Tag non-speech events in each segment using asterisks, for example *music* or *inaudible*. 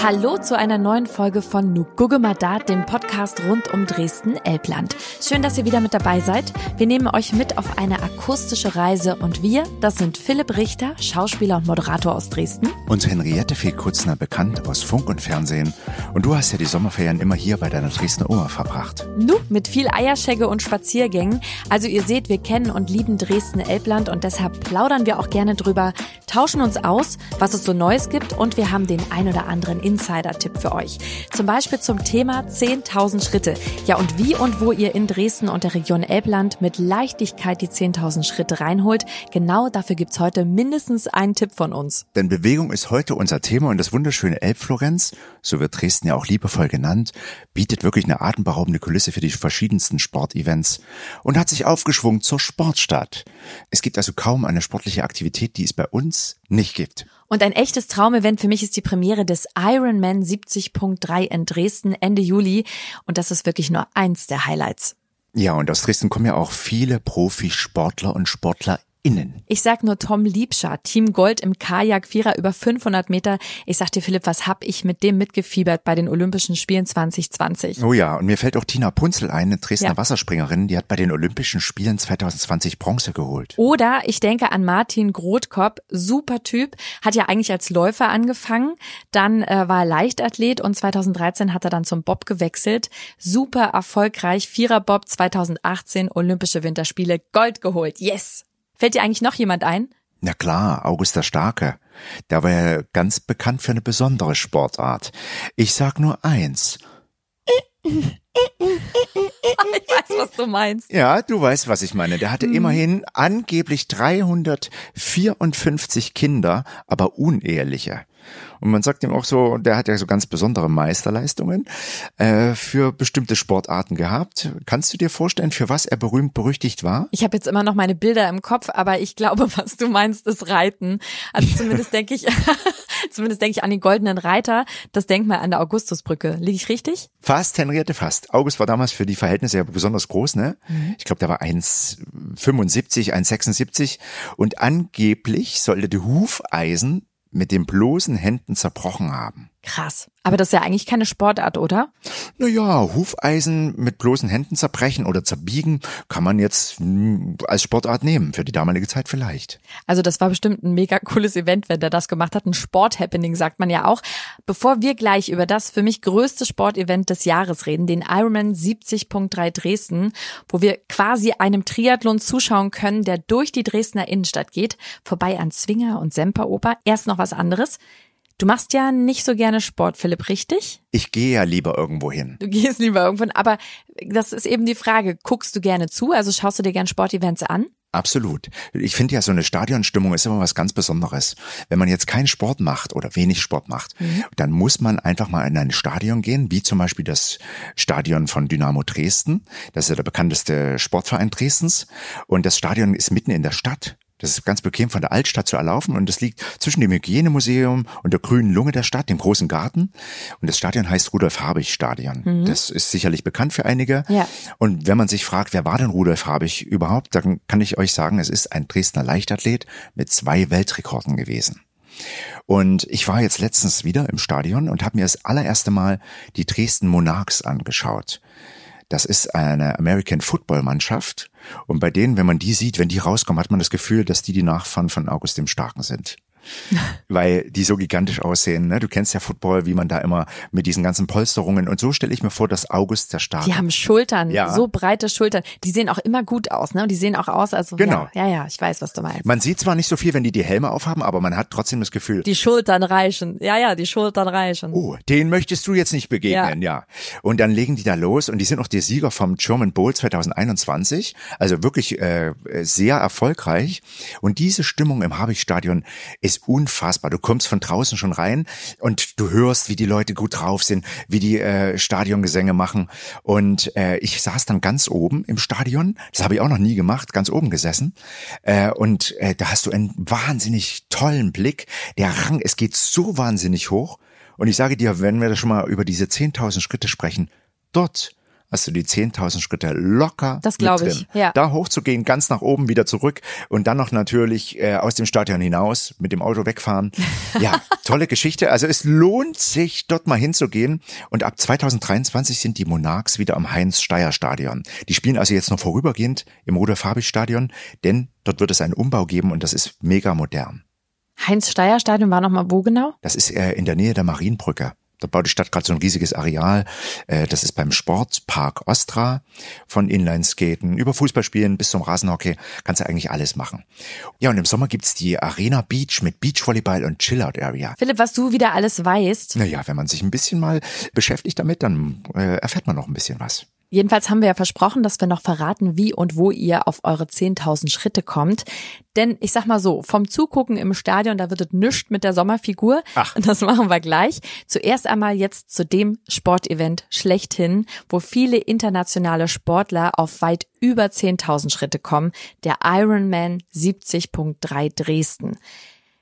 Hallo zu einer neuen Folge von Nu Madat, dem Podcast rund um Dresden-Elbland. Schön, dass ihr wieder mit dabei seid. Wir nehmen euch mit auf eine akustische Reise und wir, das sind Philipp Richter, Schauspieler und Moderator aus Dresden. Und Henriette Fehlkutzner, bekannt aus Funk und Fernsehen. Und du hast ja die Sommerferien immer hier bei deiner Dresdner Oma verbracht. Nu, mit viel Eierschegge und Spaziergängen. Also ihr seht, wir kennen und lieben Dresden-Elbland und deshalb plaudern wir auch gerne drüber, tauschen uns aus, was es so Neues gibt und wir haben den ein oder anderen Insider-Tipp für euch. Zum Beispiel zum Thema 10.000 Schritte. Ja, und wie und wo ihr in Dresden und der Region Elbland mit Leichtigkeit die 10.000 Schritte reinholt, genau dafür gibt's heute mindestens einen Tipp von uns. Denn Bewegung ist heute unser Thema und das wunderschöne Elbflorenz, so wird Dresden ja auch liebevoll genannt, bietet wirklich eine atemberaubende Kulisse für die verschiedensten Sportevents und hat sich aufgeschwungen zur Sportstadt. Es gibt also kaum eine sportliche Aktivität, die es bei uns nicht gibt. Und ein echtes Traumevent für mich ist die Premiere des Ironman 70.3 in Dresden Ende Juli. Und das ist wirklich nur eins der Highlights. Ja, und aus Dresden kommen ja auch viele Profisportler und Sportler innen. Ich sag nur Tom Liebscher, Team Gold im Kajak, Vierer über 500 Meter. Ich sag dir, Philipp, was hab ich mit dem mitgefiebert bei den Olympischen Spielen 2020? Oh ja, und mir fällt auch Tina Punzel ein, eine Dresdner ja. Wasserspringerin, die hat bei den Olympischen Spielen 2020 Bronze geholt. Oder ich denke an Martin Grothkop, super Typ, hat ja eigentlich als Läufer angefangen, dann äh, war er Leichtathlet und 2013 hat er dann zum Bob gewechselt. Super erfolgreich, Vierer Bob 2018 Olympische Winterspiele Gold geholt. Yes! Fällt dir eigentlich noch jemand ein? Na klar, August der Starke. Der war ja ganz bekannt für eine besondere Sportart. Ich sag nur eins. *laughs* ich weiß, was du meinst. Ja, du weißt, was ich meine. Der hatte hm. immerhin angeblich 354 Kinder, aber uneheliche. Und man sagt ihm auch so, der hat ja so ganz besondere Meisterleistungen äh, für bestimmte Sportarten gehabt. Kannst du dir vorstellen, für was er berühmt berüchtigt war? Ich habe jetzt immer noch meine Bilder im Kopf, aber ich glaube, *laughs* was du meinst, ist Reiten. Also zumindest denke ich, *laughs* zumindest denke ich an den goldenen Reiter, das Denkmal an der Augustusbrücke. Liege ich richtig? Fast, Henriette, fast. August war damals für die Verhältnisse ja besonders groß, ne? Mhm. Ich glaube, der war 1,75, 1,76 und angeblich sollte die Hufeisen mit den bloßen Händen zerbrochen haben. Krass. Aber das ist ja eigentlich keine Sportart, oder? Naja, Hufeisen mit bloßen Händen zerbrechen oder zerbiegen kann man jetzt hm, als Sportart nehmen, für die damalige Zeit vielleicht. Also das war bestimmt ein mega cooles Event, wenn der das gemacht hat. Ein Sporthappening, sagt man ja auch. Bevor wir gleich über das für mich größte Sportevent des Jahres reden, den Ironman 70.3 Dresden, wo wir quasi einem Triathlon zuschauen können, der durch die Dresdner Innenstadt geht, vorbei an Zwinger und Semperoper. Erst noch was anderes. Du machst ja nicht so gerne Sport, Philipp, richtig? Ich gehe ja lieber irgendwo hin. Du gehst lieber irgendwo hin, aber das ist eben die Frage, guckst du gerne zu, also schaust du dir gerne Sportevents an? Absolut. Ich finde ja, so eine Stadionstimmung ist immer was ganz Besonderes. Wenn man jetzt keinen Sport macht oder wenig Sport macht, mhm. dann muss man einfach mal in ein Stadion gehen, wie zum Beispiel das Stadion von Dynamo Dresden. Das ist ja der bekannteste Sportverein Dresdens. Und das Stadion ist mitten in der Stadt. Das ist ganz bequem von der Altstadt zu erlaufen und das liegt zwischen dem Hygienemuseum und der grünen Lunge der Stadt, dem großen Garten. Und das Stadion heißt Rudolf Habich Stadion. Mhm. Das ist sicherlich bekannt für einige. Ja. Und wenn man sich fragt, wer war denn Rudolf Habich überhaupt, dann kann ich euch sagen, es ist ein Dresdner Leichtathlet mit zwei Weltrekorden gewesen. Und ich war jetzt letztens wieder im Stadion und habe mir das allererste Mal die Dresden Monarchs angeschaut. Das ist eine American Football Mannschaft. Und bei denen, wenn man die sieht, wenn die rauskommen, hat man das Gefühl, dass die die Nachfahren von August dem Starken sind. *laughs* weil die so gigantisch aussehen. Ne? Du kennst ja Football, wie man da immer mit diesen ganzen Polsterungen und so stelle ich mir vor, dass August der Starke. Die haben Schultern, ja. so breite Schultern. Die sehen auch immer gut aus, ne? Und die sehen auch aus, also genau. Ja, ja, ja, ich weiß, was du meinst. Man sieht zwar nicht so viel, wenn die die Helme aufhaben, aber man hat trotzdem das Gefühl. Die Schultern reichen. Ja, ja, die Schultern reichen. Oh, den möchtest du jetzt nicht begegnen, ja. ja. Und dann legen die da los und die sind auch die Sieger vom German Bowl 2021, also wirklich äh, sehr erfolgreich. Und diese Stimmung im Habich-Stadion ist unfassbar. Du kommst von draußen schon rein und du hörst, wie die Leute gut drauf sind, wie die äh, Stadiongesänge machen. Und äh, ich saß dann ganz oben im Stadion. Das habe ich auch noch nie gemacht, ganz oben gesessen. Äh, und äh, da hast du einen wahnsinnig tollen Blick. Der Rang, es geht so wahnsinnig hoch. Und ich sage dir, wenn wir da schon mal über diese 10.000 Schritte sprechen, dort hast du die 10.000 Schritte locker Das glaub mit ich, ja. Da hochzugehen, ganz nach oben, wieder zurück und dann noch natürlich äh, aus dem Stadion hinaus mit dem Auto wegfahren. *laughs* Ja, tolle Geschichte. Also es lohnt sich, dort mal hinzugehen. Und ab 2023 sind die Monarchs wieder am Heinz-Steier-Stadion. Die spielen also jetzt noch vorübergehend im Rudolf-Habich-Stadion, denn dort wird es einen Umbau geben und das ist mega modern. Heinz-Steier-Stadion war nochmal wo genau? Das ist äh, in der Nähe der Marienbrücke. Da baut die Stadt gerade so ein riesiges Areal. Äh, das ist beim Sportpark Ostra von Inlineskaten über Fußballspielen bis zum Rasenhockey. Kannst du eigentlich alles machen. Ja, und im Sommer gibt's die Arena Beach mit Beachvolleyball und Chillout Area. Philipp, was du wieder alles weißt. Naja, wenn man sich ein bisschen mal beschäftigt damit, dann äh, erfährt man noch ein bisschen was. Jedenfalls haben wir ja versprochen, dass wir noch verraten, wie und wo ihr auf eure 10.000 Schritte kommt. Denn ich sag mal so, vom Zugucken im Stadion, da wird es nichts mit der Sommerfigur. Ach. Das machen wir gleich. Zuerst einmal jetzt zu dem Sportevent schlechthin, wo viele internationale Sportler auf weit über 10.000 Schritte kommen, der Ironman 70.3 Dresden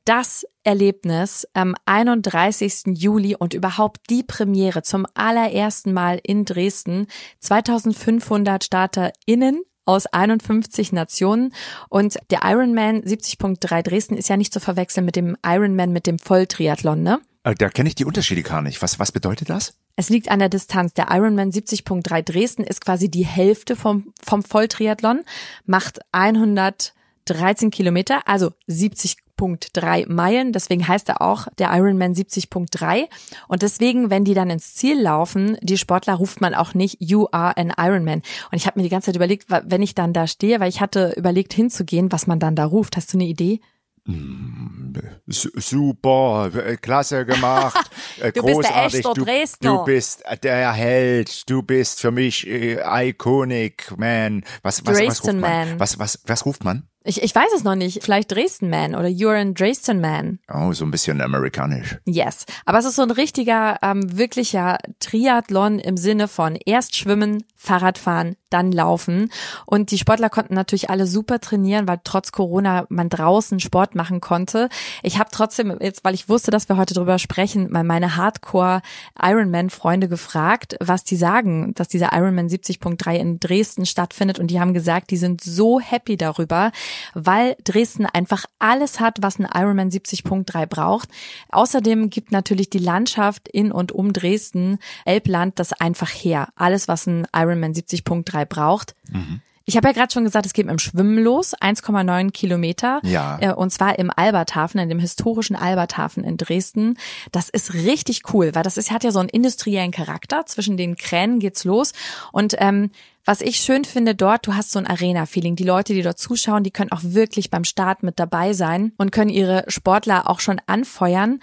das Erlebnis am 31. Juli und überhaupt die Premiere zum allerersten Mal in Dresden. 2500 StarterInnen aus 51 Nationen und der Ironman 70.3 Dresden ist ja nicht zu verwechseln mit dem Ironman mit dem Volltriathlon, ne? Äh, Da kenne ich die Unterschiede gar nicht. Was, was bedeutet das? Es liegt an der Distanz. Der Ironman 70.3 Dresden ist quasi die Hälfte vom, vom Volltriathlon, macht 113 Kilometer, also 70.3 Meilen. Deswegen heißt er auch der Ironman 70.3. Und deswegen, wenn die dann ins Ziel laufen, die Sportler ruft man auch nicht, you are an Ironman. Und ich habe mir die ganze Zeit überlegt, wenn ich dann da stehe, weil ich hatte überlegt hinzugehen, was man dann da ruft. Hast du eine Idee? Su- Super, äh, klasse gemacht, *laughs* Du bist der großartig. echte du, du bist der Held, du bist für mich äh, iconic, man. Was, was, was ruft man? Man. Was, was, was ruft man? Ich, ich weiß es noch nicht. Vielleicht Dresden Man oder You're an Dresden Man. Oh, so ein bisschen amerikanisch. Yes. Aber es ist so ein richtiger, ähm, wirklicher Triathlon im Sinne von erst schwimmen, Fahrradfahren, dann laufen. Und die Sportler konnten natürlich alle super trainieren, weil trotz Corona man draußen Sport machen konnte. Ich habe trotzdem jetzt, weil ich wusste, dass wir heute drüber sprechen, mal meine Hardcore Ironman-Freunde gefragt, was die sagen, dass dieser Ironman 70.3 in Dresden stattfindet. Und die haben gesagt, die sind so happy darüber, weil Dresden einfach alles hat, was ein Ironman 70.3 braucht. Außerdem gibt natürlich die Landschaft in und um Dresden, Elbland, das einfach her. Alles, was ein Ironman 70.3 braucht. Ich habe ja gerade schon gesagt, es geht mit dem Schwimmen los, 1,9 Kilometer. Ja. Äh, Und zwar im Alberthafen, in dem historischen Alberthafen in Dresden. Das ist richtig cool, weil das ist, hat ja so einen industriellen Charakter. Zwischen den Kränen geht's los. Und ähm, was ich schön finde dort, du hast so ein Arena-Feeling. Die Leute, die dort zuschauen, die können auch wirklich beim Start mit dabei sein und können ihre Sportler auch schon anfeuern.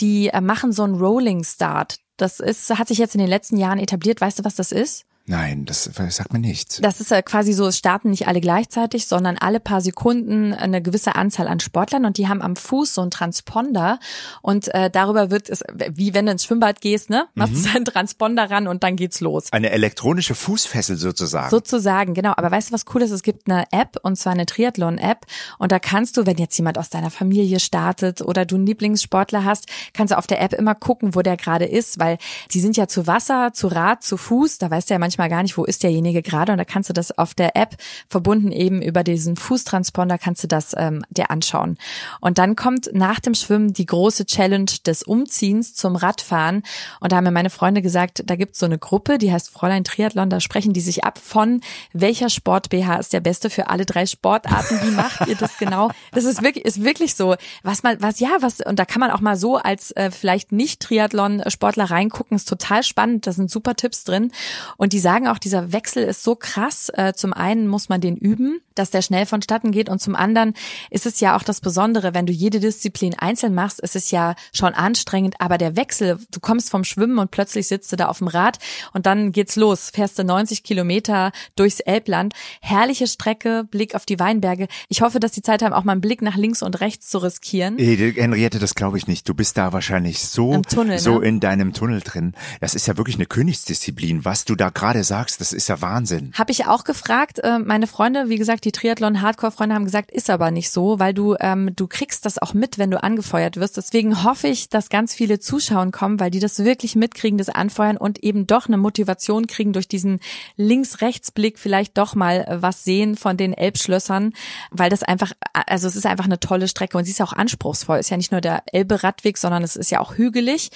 Die äh, machen so einen Rolling Start. Das ist, hat sich jetzt in den letzten Jahren etabliert. Weißt du, was das ist? Nein, das sagt mir nichts. Das ist ja quasi so, es starten nicht alle gleichzeitig, sondern alle paar Sekunden eine gewisse Anzahl an Sportlern und die haben am Fuß so einen Transponder und äh, darüber wird es, wie wenn du ins Schwimmbad gehst, ne? Machst du einen Transponder ran und dann geht's los. Eine elektronische Fußfessel sozusagen. Sozusagen, genau. Aber weißt du, was cool ist? Es gibt eine App, und zwar eine Triathlon-App. Und da kannst du, wenn jetzt jemand aus deiner Familie startet oder du einen Lieblingssportler hast, kannst du auf der App immer gucken, wo der gerade ist, weil die sind ja zu Wasser, zu Rad, zu Fuß. Da weißt du ja manchmal gar nicht, wo ist derjenige gerade. Und da kannst du das auf der App verbunden eben über diesen Fußtransponder kannst du das ähm, dir anschauen. Und dann kommt nach dem Schwimmen die große Challenge des Umziehens zum Radfahren. Und da haben mir meine Freunde gesagt, da gibt's so eine Gruppe, die heißt Fräulein Triathlon, da sprechen die sich ab von welcher Sport BH ist der beste für alle drei Sportarten. Wie macht ihr das genau? Das ist wirklich, ist wirklich so. Was man, was, ja, was, und da kann man auch mal so als äh, vielleicht nicht Triathlon-Sportler reingucken, ist total spannend. Da sind super Tipps drin. Und die sagen auch, dieser Wechsel ist so krass. Äh, zum einen muss man den üben, dass der schnell vonstatten geht. Und zum anderen ist es ja auch das Besondere, wenn du jede Disziplin einzeln machst, ist es ja schon anstrengend, aber der Wechsel, du kommst vom Schwimmen und plötzlich sitzt du da auf dem Rad und dann geht's los. Fährst du 90 Kilometer durchs Elbland. Herrliche Strecke, Blick auf die Weinberge. Ich hoffe, dass die Zeit haben, auch mal einen Blick nach links und rechts zu riskieren. Henriette, das glaube ich nicht. Du bist da wahrscheinlich so, Tunnel, so ne? in deinem Tunnel drin. Das ist ja wirklich eine Königsdisziplin, was du da gerade gerade sagst, das ist ja Wahnsinn. Habe ich auch gefragt. Äh, meine Freunde, wie gesagt, die Triathlon-Hardcore-Freunde haben gesagt, ist aber nicht so, weil du ähm, du kriegst das auch mit, wenn du angefeuert wirst. Deswegen hoffe ich, dass ganz viele Zuschauen kommen, weil die das wirklich mitkriegen, das Anfeuern und eben doch eine Motivation kriegen durch diesen Links-Rechts-Blick vielleicht doch mal äh, was sehen von den Elbschlössern, weil das einfach, also es ist einfach eine tolle Strecke und sie ist auch anspruchsvoll. Ist ja nicht nur der Elbe-Radweg, sondern es ist ja auch hügelig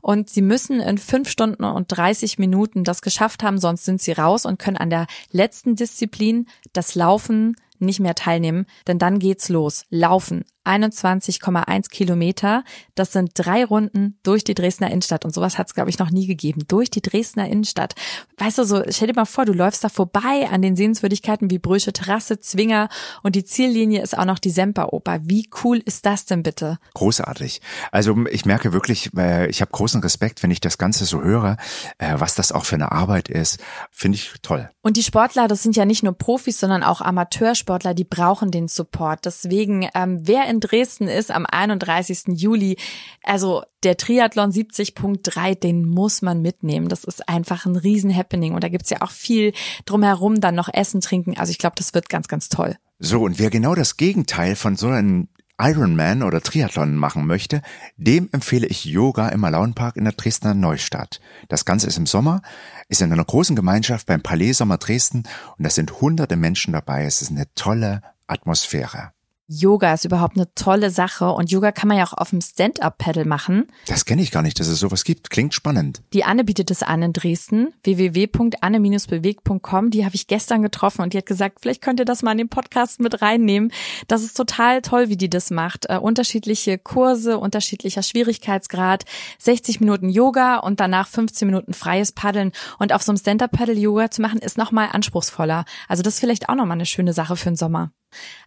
und sie müssen in fünf Stunden und 30 Minuten das geschafft haben, sonst sind sie raus und können an der letzten Disziplin, das Laufen, nicht mehr teilnehmen, denn dann geht's los. Laufen, 21,1 Kilometer. Das sind drei Runden durch die Dresdner Innenstadt. Und sowas hat es, glaube ich, noch nie gegeben. Durch die Dresdner Innenstadt. Weißt du, so, stell dir mal vor, du läufst da vorbei an den Sehenswürdigkeiten wie Brüsche Terrasse, Zwinger und die Ziellinie ist auch noch die Semperoper. Wie cool ist das denn bitte? Großartig. Also ich merke wirklich, äh, ich habe großen Respekt, wenn ich das Ganze so höre, äh, was das auch für eine Arbeit ist. Finde ich toll. Und die Sportler, das sind ja nicht nur Profis, sondern auch Amateursportler, die brauchen den Support. Deswegen, ähm, wer in in Dresden ist am 31. Juli. Also der Triathlon 70.3, den muss man mitnehmen. Das ist einfach ein Riesen-Happening. Und da gibt's ja auch viel drumherum, dann noch Essen, Trinken. Also ich glaube, das wird ganz, ganz toll. So, und wer genau das Gegenteil von so einem Ironman oder Triathlon machen möchte, dem empfehle ich Yoga im Malaunpark in der Dresdner Neustadt. Das Ganze ist im Sommer, ist in einer großen Gemeinschaft beim Palais Sommer Dresden und da sind hunderte Menschen dabei. Es ist eine tolle Atmosphäre. Yoga ist überhaupt eine tolle Sache und Yoga kann man ja auch auf dem Stand-Up-Pedal machen. Das kenne ich gar nicht, dass es sowas gibt. Klingt spannend. Die Anne bietet es an in Dresden, www.anne-bewegt.com. Die habe ich gestern getroffen und die hat gesagt, vielleicht könnt ihr das mal in den Podcast mit reinnehmen. Das ist total toll, wie die das macht. Äh, unterschiedliche Kurse, unterschiedlicher Schwierigkeitsgrad, 60 Minuten Yoga und danach 15 Minuten freies Paddeln. Und auf so einem Stand-Up-Pedal Yoga zu machen, ist nochmal anspruchsvoller. Also das ist vielleicht auch nochmal eine schöne Sache für den Sommer.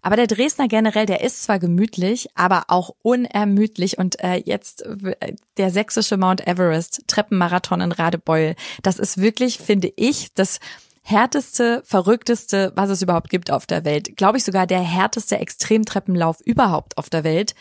Aber der Dresdner generell, der ist zwar gemütlich, aber auch unermüdlich. Und äh, jetzt äh, der sächsische Mount Everest, Treppenmarathon in Radebeul, das ist wirklich, finde ich, das härteste, verrückteste, was es überhaupt gibt auf der Welt. Glaube ich sogar der härteste Extremtreppenlauf überhaupt auf der Welt.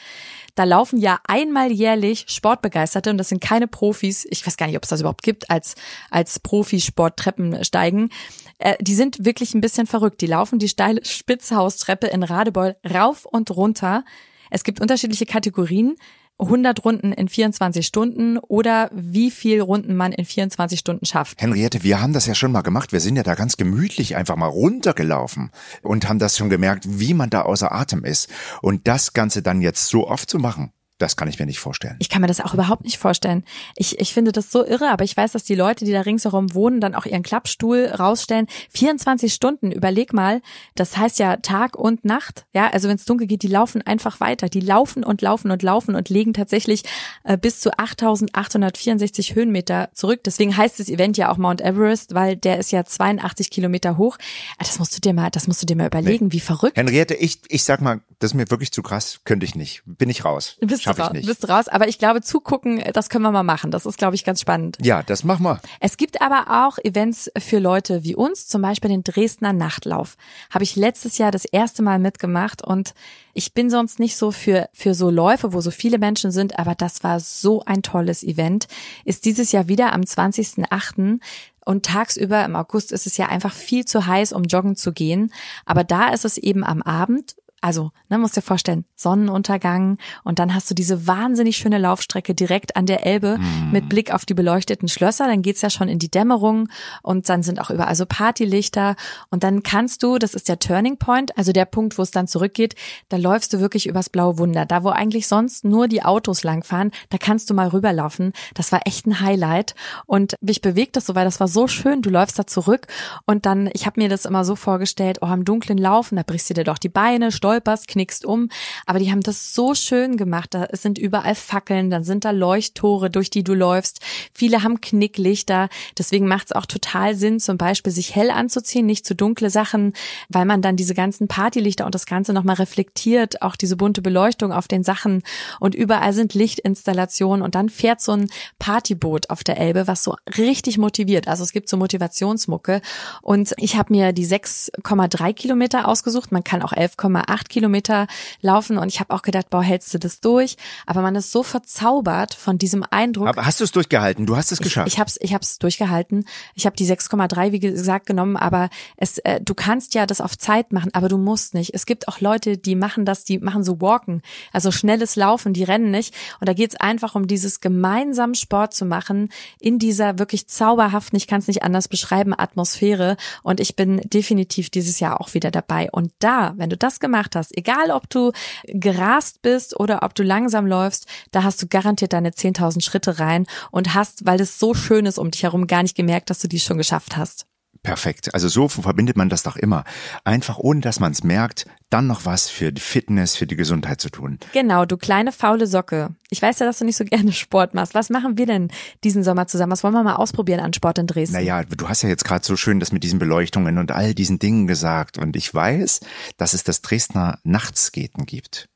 Da laufen ja einmal jährlich Sportbegeisterte und das sind keine Profis. Ich weiß gar nicht, ob es das überhaupt gibt als als Profisport Treppensteigen. Äh, die sind wirklich ein bisschen verrückt. Die laufen die steile Spitzhaustreppe in Radebeul rauf und runter. Es gibt unterschiedliche Kategorien. 100 Runden in 24 Stunden oder wie viel Runden man in 24 Stunden schafft. Henriette, wir haben das ja schon mal gemacht. Wir sind ja da ganz gemütlich einfach mal runtergelaufen und haben das schon gemerkt, wie man da außer Atem ist. Und das Ganze dann jetzt so oft zu machen, das kann ich mir nicht vorstellen. Ich kann mir das auch überhaupt nicht vorstellen. Ich, ich finde das so irre, aber ich weiß, dass die Leute, die da ringsherum wohnen, dann auch ihren Klappstuhl rausstellen. 24 Stunden, überleg mal, das heißt ja Tag und Nacht. Ja, also wenn es dunkel geht, die laufen einfach weiter. Die laufen und laufen und laufen und legen tatsächlich äh, bis zu 8864 Höhenmeter zurück. Deswegen heißt das Event ja auch Mount Everest, weil der ist ja 82 Kilometer hoch. Ah, das musst du dir mal, das musst du dir mal überlegen, nee. wie verrückt. Henriette, ich, ich sag mal, das ist mir wirklich zu krass, könnte ich nicht. Bin ich raus. Bist Schaff ich nicht. Bist raus. Aber ich glaube, zugucken, das können wir mal machen. Das ist, glaube ich, ganz spannend. Ja, das machen wir. Es gibt aber auch Events für Leute wie uns, zum Beispiel den Dresdner Nachtlauf. Habe ich letztes Jahr das erste Mal mitgemacht und ich bin sonst nicht so für, für so Läufe, wo so viele Menschen sind, aber das war so ein tolles Event. Ist dieses Jahr wieder am 20.08. Und tagsüber im August ist es ja einfach viel zu heiß, um joggen zu gehen. Aber da ist es eben am Abend also, ne, musst dir vorstellen, Sonnenuntergang und dann hast du diese wahnsinnig schöne Laufstrecke direkt an der Elbe mm. mit Blick auf die beleuchteten Schlösser. Dann geht's ja schon in die Dämmerung und dann sind auch überall so Partylichter und dann kannst du, das ist der Turning Point, also der Punkt, wo es dann zurückgeht, da läufst du wirklich übers blaue Wunder. Da, wo eigentlich sonst nur die Autos langfahren, da kannst du mal rüberlaufen. Das war echt ein Highlight und mich bewegt das so, weil das war so schön. Du läufst da zurück und dann, ich habe mir das immer so vorgestellt, oh, im dunklen Laufen, da brichst du dir doch die Beine, stolperst, knickst um. Aber die haben das so schön gemacht. Da sind überall Fackeln, dann sind da Leuchttore, durch die du läufst. Viele haben Knicklichter. Deswegen macht es auch total Sinn, zum Beispiel sich hell anzuziehen, nicht zu dunkle Sachen, weil man dann diese ganzen Partylichter und das Ganze nochmal reflektiert, auch diese bunte Beleuchtung auf den Sachen. Und überall sind Lichtinstallationen und dann fährt so ein Partyboot auf der Elbe, was so richtig motiviert. Also es gibt so Motivationsmucke. Und ich habe mir die 6,3 Kilometer ausgesucht. Man kann auch 11,8 acht Kilometer laufen und ich habe auch gedacht, boah, hältst du das durch? Aber man ist so verzaubert von diesem Eindruck. Aber hast du es durchgehalten? Du hast es geschafft. Ich, ich habe es ich hab's durchgehalten. Ich habe die 6,3 wie gesagt genommen, aber es äh, du kannst ja das auf Zeit machen, aber du musst nicht. Es gibt auch Leute, die machen das, die machen so Walken, also schnelles Laufen, die rennen nicht und da geht's einfach um dieses gemeinsam Sport zu machen in dieser wirklich zauberhaften, ich kann es nicht anders beschreiben, Atmosphäre und ich bin definitiv dieses Jahr auch wieder dabei und da, wenn du das gemacht hast, egal ob du gerast bist oder ob du langsam läufst, da hast du garantiert deine 10.000 Schritte rein und hast, weil es so schön ist um dich herum, gar nicht gemerkt, dass du die schon geschafft hast. Perfekt. Also so verbindet man das doch immer. Einfach ohne dass man es merkt, dann noch was für die Fitness, für die Gesundheit zu tun. Genau, du kleine faule Socke. Ich weiß ja, dass du nicht so *laughs* gerne Sport machst. Was machen wir denn diesen Sommer zusammen? Was wollen wir mal ausprobieren an Sport in Dresden? Naja, du hast ja jetzt gerade so schön das mit diesen Beleuchtungen und all diesen Dingen gesagt. Und ich weiß, dass es das Dresdner Nachtskaten gibt.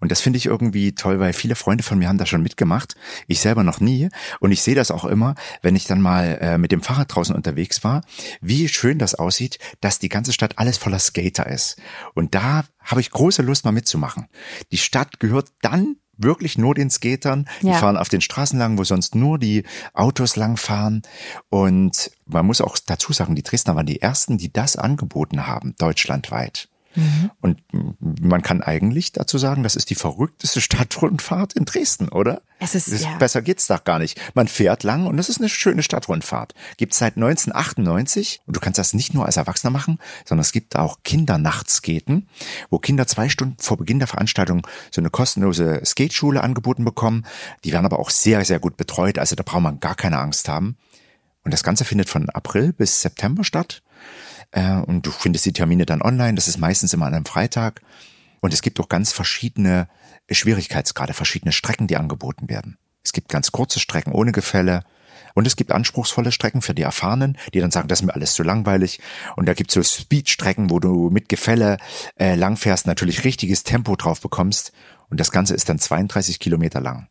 Und das finde ich irgendwie toll, weil viele Freunde von mir haben das schon mitgemacht. Ich selber noch nie. Und ich sehe das auch immer, wenn ich dann mal äh, mit dem Fahrrad draußen unterwegs war, wie schön das aussieht, dass die ganze Stadt alles voller Skater ist. Und da habe ich große Lust mal mitzumachen. Die Stadt gehört dann wirklich nur den Skatern. Die ja. fahren auf den Straßen lang, wo sonst nur die Autos lang fahren. Und man muss auch dazu sagen, die Dresdner waren die ersten, die das angeboten haben, deutschlandweit. Mhm. Und man kann eigentlich dazu sagen, das ist die verrückteste Stadtrundfahrt in Dresden, oder? Es ist, ist ja. Besser geht's doch gar nicht. Man fährt lang und es ist eine schöne Stadtrundfahrt. Gibt seit 1998 und du kannst das nicht nur als Erwachsener machen, sondern es gibt auch Kindernachtsskaten, wo Kinder zwei Stunden vor Beginn der Veranstaltung so eine kostenlose Skateschule angeboten bekommen. Die werden aber auch sehr, sehr gut betreut. Also da braucht man gar keine Angst haben. Und das Ganze findet von April bis September statt. Äh, und du findest die Termine dann online. Das ist meistens immer an einem Freitag. Und es gibt auch ganz verschiedene Schwierigkeitsgrade, verschiedene Strecken, die angeboten werden. Es gibt ganz kurze Strecken ohne Gefälle. Und es gibt anspruchsvolle Strecken für die Erfahrenen, die dann sagen, das ist mir alles zu langweilig. Und da gibt es so Speedstrecken, wo du mit Gefälle äh, langfährst, natürlich richtiges Tempo drauf bekommst. Und das Ganze ist dann 32 Kilometer lang.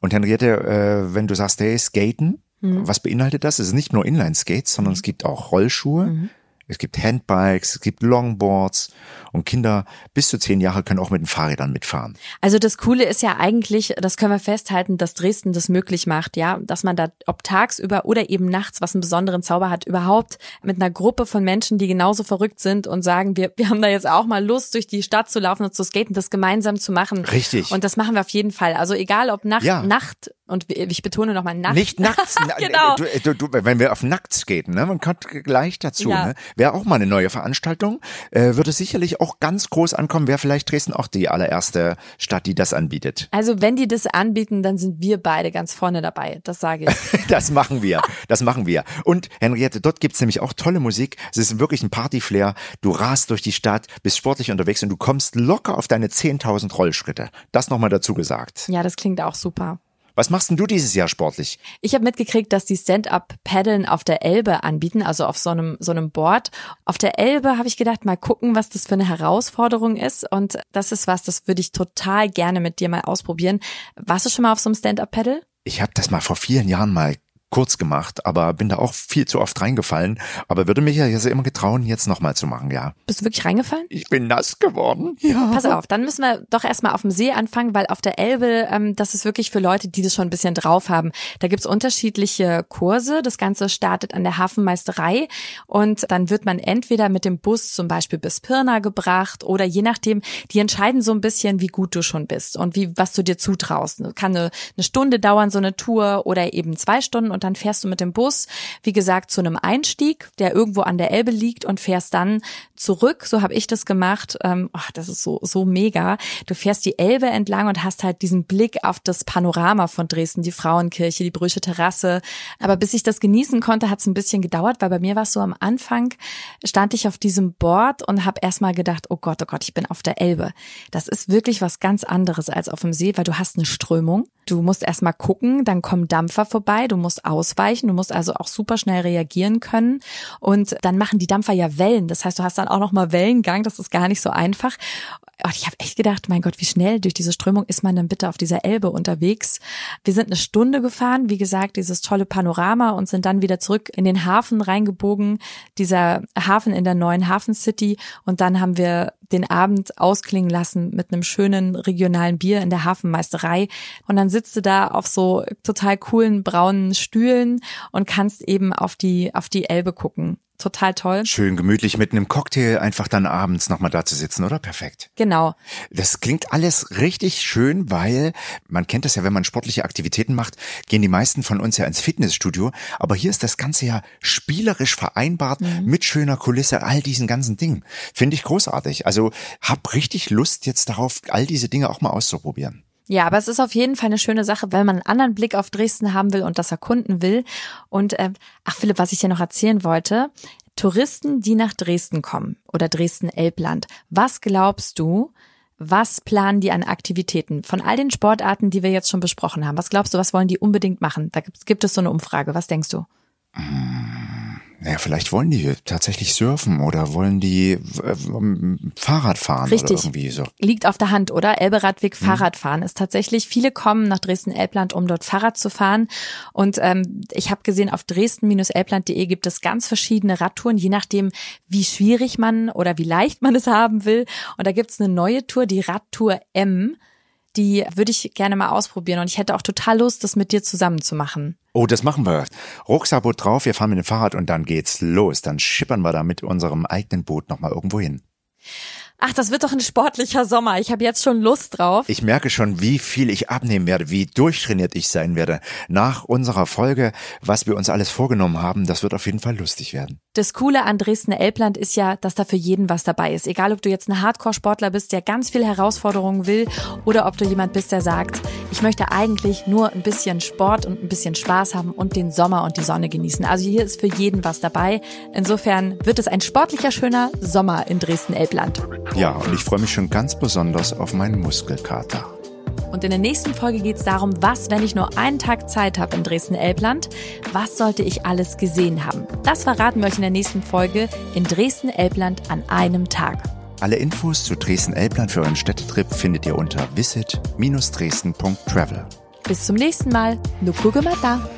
Und Henriette, äh, wenn du sagst, hey, Skaten, mhm. was beinhaltet das? Es ist nicht nur Inline-Skates, sondern es gibt auch Rollschuhe. Mhm es gibt Handbikes, es gibt Longboards und Kinder bis zu zehn Jahre können auch mit den Fahrrädern mitfahren. Also das Coole ist ja eigentlich, das können wir festhalten, dass Dresden das möglich macht, ja, dass man da ob tagsüber oder eben nachts, was einen besonderen Zauber hat, überhaupt mit einer Gruppe von Menschen, die genauso verrückt sind und sagen, wir, wir haben da jetzt auch mal Lust, durch die Stadt zu laufen und zu skaten, das gemeinsam zu machen. Richtig. Und das machen wir auf jeden Fall. Also egal ob Nacht, ja. Nacht und ich betone nochmal nachts. Nicht nachts. *laughs* genau. Du, du, du, wenn wir auf nackt skaten, ne, man kommt gleich dazu. Ja. Ne? Wäre auch mal eine neue Veranstaltung. Äh, würde sicherlich auch ganz groß ankommen. Wäre vielleicht Dresden auch die allererste Stadt, die das anbietet. Also wenn die das anbieten, dann sind wir beide ganz vorne dabei. Das sage ich. *laughs* das machen wir. Das machen wir. Und Henriette, dort gibt's nämlich auch tolle Musik. Es ist wirklich ein Partyflair. Du rast durch die Stadt, bist sportlich unterwegs und du kommst locker auf deine 10.000 Rollschritte. Das nochmal dazu gesagt. Ja, das klingt auch super. Was machst denn du dieses Jahr sportlich? Ich habe mitgekriegt, dass die Stand-up-Paddeln auf der Elbe anbieten, also auf so einem so einem Board. Auf der Elbe habe ich gedacht, mal gucken, was das für eine Herausforderung ist. Und das ist was, das würde ich total gerne mit dir mal ausprobieren. Warst du schon mal auf so einem Stand-up-Paddle? Ich habe das mal vor vielen Jahren mal kurz gemacht, aber bin da auch viel zu oft reingefallen. Aber würde mich ja jetzt immer getrauen, jetzt nochmal zu machen, ja. Bist du wirklich reingefallen? Ich bin nass geworden. Ja. Pass auf, dann müssen wir doch erstmal auf dem See anfangen, weil auf der Elbe, ähm, das ist wirklich für Leute, die das schon ein bisschen drauf haben. Da gibt's unterschiedliche Kurse. Das Ganze startet an der Hafenmeisterei und dann wird man entweder mit dem Bus zum Beispiel bis Pirna gebracht oder je nachdem, die entscheiden so ein bisschen, wie gut du schon bist und wie was du dir zutraust. Kann eine, eine Stunde dauern, so eine Tour oder eben zwei Stunden und dann fährst du mit dem Bus, wie gesagt, zu einem Einstieg, der irgendwo an der Elbe liegt und fährst dann zurück. So habe ich das gemacht. Ähm, oh, das ist so so mega. Du fährst die Elbe entlang und hast halt diesen Blick auf das Panorama von Dresden, die Frauenkirche, die Brüsche Terrasse. Aber bis ich das genießen konnte, hat es ein bisschen gedauert, weil bei mir war es so am Anfang stand ich auf diesem Board und habe erstmal gedacht, oh Gott, oh Gott, ich bin auf der Elbe. Das ist wirklich was ganz anderes als auf dem See, weil du hast eine Strömung. Du musst erstmal gucken, dann kommen Dampfer vorbei, du musst ausweichen, du musst also auch super schnell reagieren können und dann machen die Dampfer ja Wellen. Das heißt, du hast dann auch noch mal Wellengang, das ist gar nicht so einfach. oh, ich habe echt gedacht, mein Gott, wie schnell durch diese Strömung ist man dann bitte auf dieser Elbe unterwegs. Wir sind eine Stunde gefahren, wie gesagt, dieses tolle Panorama und sind dann wieder zurück in den Hafen reingebogen, dieser Hafen in der neuen Hafen City und dann haben wir den Abend ausklingen lassen mit einem schönen regionalen Bier in der Hafenmeisterei. Und dann sitzt du da auf so total coolen braunen Stühlen und kannst eben auf die auf die Elbe gucken total toll. Schön gemütlich mit einem Cocktail einfach dann abends nochmal da zu sitzen, oder? Perfekt. Genau. Das klingt alles richtig schön, weil man kennt das ja, wenn man sportliche Aktivitäten macht, gehen die meisten von uns ja ins Fitnessstudio. Aber hier ist das Ganze ja spielerisch vereinbart mhm. mit schöner Kulisse, all diesen ganzen Dingen. Finde ich großartig. Also hab richtig Lust jetzt darauf, all diese Dinge auch mal auszuprobieren. Ja, aber es ist auf jeden Fall eine schöne Sache, wenn man einen anderen Blick auf Dresden haben will und das erkunden will. Und äh, ach Philipp, was ich dir noch erzählen wollte, Touristen, die nach Dresden kommen oder Dresden-Elbland, was glaubst du, was planen die an Aktivitäten? Von all den Sportarten, die wir jetzt schon besprochen haben, was glaubst du, was wollen die unbedingt machen? Da gibt, gibt es so eine Umfrage. Was denkst du? Mmh. Naja, vielleicht wollen die tatsächlich surfen oder wollen die äh, Fahrrad fahren Richtig. oder irgendwie so. Liegt auf der Hand, oder? Elberadweg hm. Fahrradfahren ist tatsächlich, viele kommen nach Dresden-Elbland, um dort Fahrrad zu fahren. Und ähm, ich habe gesehen, auf dresden-elbland.de gibt es ganz verschiedene Radtouren, je nachdem, wie schwierig man oder wie leicht man es *laughs* haben will. Und da gibt's eine neue Tour, die Radtour M die würde ich gerne mal ausprobieren und ich hätte auch total Lust, das mit dir zusammen zu machen. Oh, das machen wir. Rucksackboot drauf, wir fahren mit dem Fahrrad und dann geht's los. Dann schippern wir da mit unserem eigenen Boot nochmal irgendwo hin. Ach, das wird doch ein sportlicher Sommer. Ich habe jetzt schon Lust drauf. Ich merke schon, wie viel ich abnehmen werde, wie durchtrainiert ich sein werde. Nach unserer Folge, was wir uns alles vorgenommen haben, das wird auf jeden Fall lustig werden. Das Coole an Dresden-Elbland ist ja, dass da für jeden was dabei ist. Egal, ob du jetzt ein Hardcore-Sportler bist, der ganz viel Herausforderungen will, oder ob du jemand bist, der sagt, ich möchte eigentlich nur ein bisschen Sport und ein bisschen Spaß haben und den Sommer und die Sonne genießen. Also hier ist für jeden was dabei. Insofern wird es ein sportlicher, schöner Sommer in Dresden-Elbland. Ja, und ich freue mich schon ganz besonders auf meinen Muskelkater. Und in der nächsten Folge geht es darum, was, wenn ich nur einen Tag Zeit habe in Dresden-Elbland, was sollte ich alles gesehen haben? Das verraten wir euch in der nächsten Folge in Dresden-Elbland an einem Tag. Alle Infos zu Dresden-Elbland für euren Städtetrip findet ihr unter visit-dresden.travel. Bis zum nächsten Mal. No Mata.